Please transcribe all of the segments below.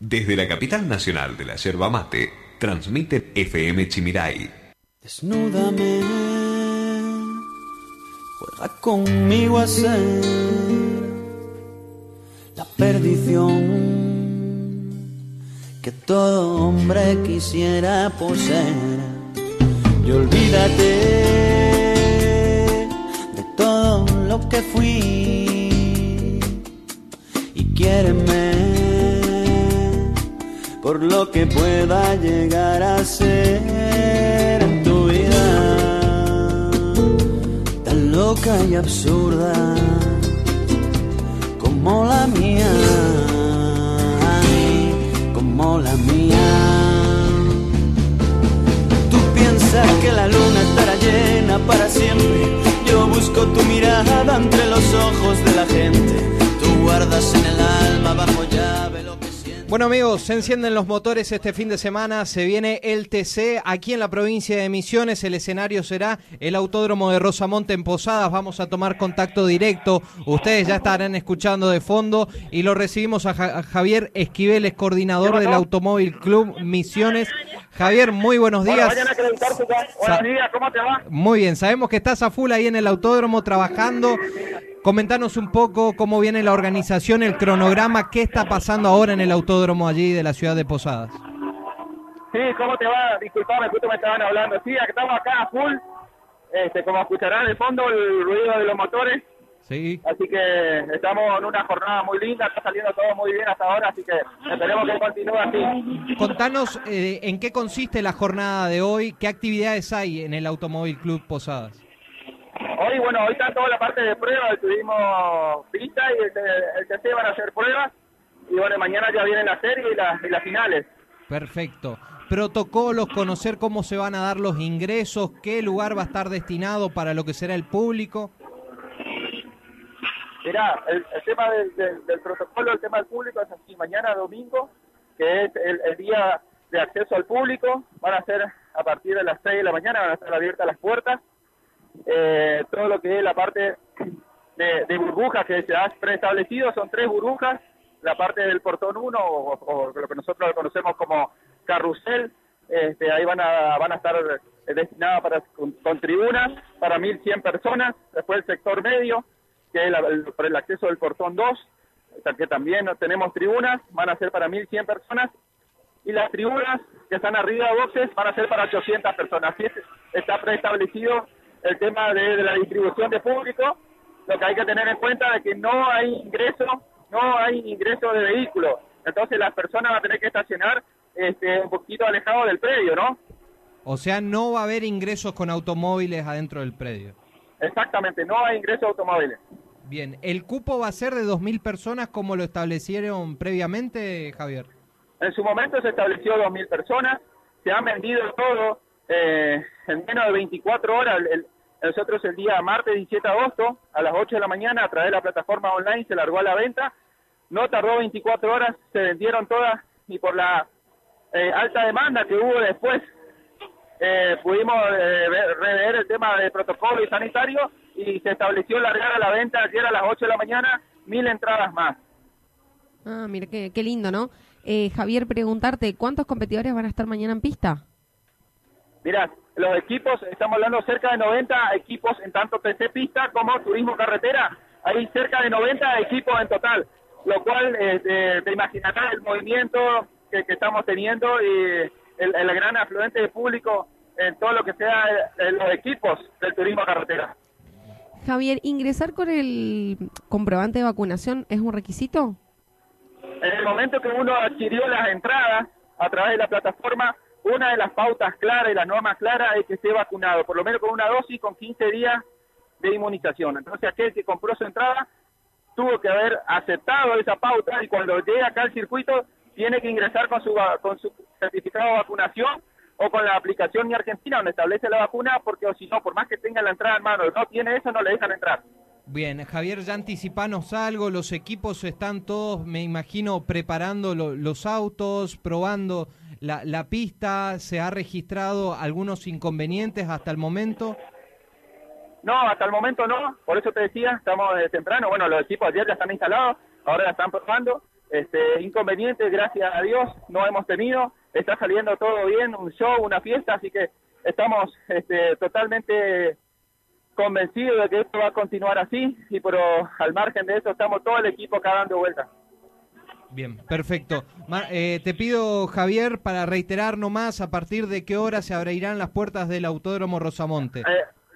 Desde la capital nacional de la yerba mate, transmite FM Chimirai. Desnúdame, juega conmigo a ser la perdición que todo hombre quisiera poseer. Y olvídate de todo lo que fui y quiéreme por lo que pueda llegar a ser en tu vida tan loca y absurda como la mía, como la mía. Tú piensas que la luna estará llena para siempre. Yo busco tu mirada entre los ojos de la gente. Tú guardas en el alma bajo llave lo bueno amigos, se encienden los motores este fin de semana, se viene el TC aquí en la provincia de Misiones, el escenario será el Autódromo de Rosamonte en Posadas, vamos a tomar contacto directo, ustedes ya estarán escuchando de fondo y lo recibimos a, Javier Esquiveles, coordinador del Automóvil Club Misiones. Javier, muy buenos días. Buenos días, ¿cómo te va? Muy bien, sabemos que estás a full ahí en el autódromo trabajando. Comentanos un poco cómo viene la organización, el cronograma, qué está pasando ahora en el autódromo allí de la ciudad de Posadas. Sí, ¿cómo te va? Disculpame, justo me estaban hablando. Sí, estamos acá a full, este, como escucharán de fondo el ruido de los motores. Sí. Así que estamos en una jornada muy linda, está saliendo todo muy bien hasta ahora, así que esperemos que continúe así. Contanos eh, en qué consiste la jornada de hoy, qué actividades hay en el Automóvil Club Posadas. Hoy, bueno, hoy está toda la parte de pruebas, tuvimos pista y el, TC van a hacer pruebas. Y bueno, mañana ya viene la serie y, las finales. Perfecto. Protocolos, conocer cómo se van a dar los ingresos, qué lugar va a estar destinado para lo que será el público. Mirá, el, tema del, protocolo, el tema del público es así. Mañana domingo, que es el, el, día de acceso al público, van a ser a partir de las 6 de la mañana, van a estar abiertas las puertas eh, todo lo que es la parte de, burbujas que se ha preestablecido, son tres burbujas, la parte del portón 1 o, lo que nosotros conocemos como carrusel, este, ahí van a, van a estar destinadas para, con, tribunas para 1.100 personas, después el sector medio, que es el, por el acceso del portón 2, que también tenemos tribunas, van a ser para 1.100 personas, y las tribunas que están arriba de boxes van a ser para 800 personas. Así está preestablecido el tema de, la distribución de público, lo que hay que tener en cuenta es que no hay ingreso, no hay ingreso de vehículos, entonces las personas van a tener que estacionar este, un poquito alejado del predio, ¿no? O sea, no va a haber ingresos con automóviles adentro del predio. Exactamente, no hay ingresos automóviles. Bien, ¿el cupo va a ser de 2.000 personas como lo establecieron previamente, Javier? En su momento se estableció 2.000 personas, se han vendido todo, eh, en menos de 24 horas, nosotros el día martes 17 de agosto, a las 8 de la mañana, a través de la plataforma online, se largó a la venta. No tardó 24 horas, se vendieron todas y por la eh, alta demanda que hubo después, eh, pudimos eh, rever el tema de protocolo y sanitario y se estableció largar a la venta ayer a las 8 de la mañana mil entradas más. Ah, mira, qué, qué lindo, ¿no? Javier, preguntarte, ¿cuántos competidores van a estar mañana en pista? Mira, los equipos, estamos hablando cerca de 90 equipos en tanto TC pista como turismo carretera. Hay cerca de 90 equipos en total, lo cual eh, te, imaginarás el movimiento que, estamos teniendo y el, gran afluente de público en todo lo que sea en los equipos del turismo carretera. Javier, ¿ingresar con el comprobante de vacunación es un requisito? En el momento que uno adquirió las entradas a través de la plataforma, una de las pautas claras y las normas claras es que esté vacunado, por lo menos con una dosis con 15 días de inmunización. Entonces aquel que compró su entrada tuvo que haber aceptado esa pauta y cuando llegue acá al circuito tiene que ingresar con su, con su certificado de vacunación o con la aplicación Mi Argentina donde establece la vacuna, porque o si no, por más que tenga la entrada en mano, no tiene eso, no le dejan entrar. Bien, Javier, ya anticipanos algo, los equipos están todos, me imagino, preparando los autos, probando la, la pista, ¿se ha registrado algunos inconvenientes hasta el momento? No, hasta el momento no, por eso te decía, estamos de temprano, bueno, los equipos ayer ya están instalados, ahora ya están probando, este, inconvenientes, gracias a Dios, no hemos tenido. Está saliendo todo bien, un show, una fiesta, así que estamos este, totalmente convencidos de que esto va a continuar así, y pero al margen de eso estamos todo el equipo acá dando vueltas. Bien, perfecto. Ma- eh, te pido, Javier, para reiterar nomás a partir de qué hora se abrirán las puertas del Autódromo Rosamonte. Eh,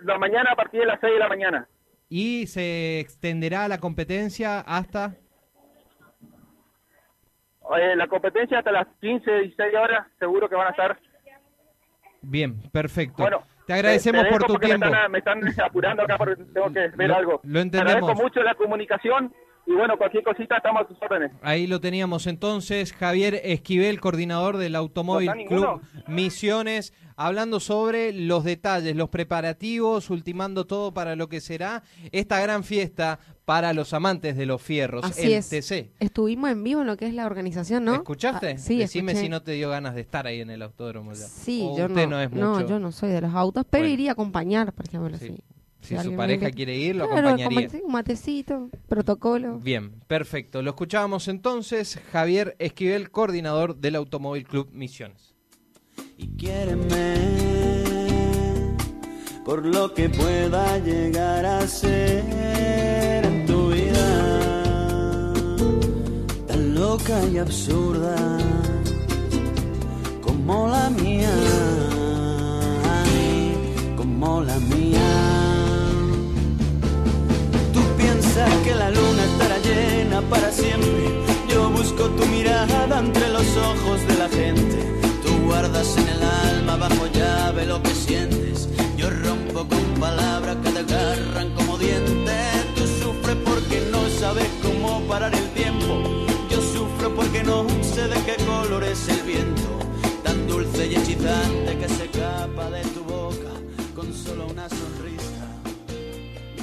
la mañana a partir de las 6 de la mañana. Y se extenderá la competencia hasta... Eh, la competencia hasta las 15, 16 horas, seguro que van a estar. Bien, perfecto. Bueno, te agradecemos te por tu tiempo. Me están, me están apurando acá porque tengo que ver Lo- algo. lo Te entendemos. agradezco mucho la comunicación y bueno, cualquier cosita estamos a tus órdenes. Ahí lo teníamos entonces, Javier Esquivel, coordinador del Automóvil ¿No? Club Misiones, hablando sobre los detalles, los preparativos, ultimando todo para lo que será esta gran fiesta para los amantes de los fierros, Así el es. TC. Estuvimos en vivo en lo que es la organización, ¿no? ¿Escuchaste? Ah, sí, Decime escuché. si no te dio ganas de estar ahí en el autódromo ya. Sí, O yo usted no, no, es no, mucho. yo no soy de los autos, pero Bueno. iría a acompañar, por ejemplo, Sí. sí. Si Si su pareja quiere ir, lo Claro, acompañaría. acompañ- Un matecito, protocolo. Bien, perfecto. Lo escuchábamos entonces, Javier Esquivel, coordinador del Automóvil Club Misiones. y quiéreme por lo que pueda llegar a ser en tu vida tan loca y absurda como la mía para siempre. Yo busco tu mirada entre los ojos de la gente. Tú guardas en el alma bajo llave lo que sientes. Yo rompo con palabras que te agarran como dientes. Tú sufres porque no sabes cómo parar el tiempo. Yo sufro porque no sé de qué color es el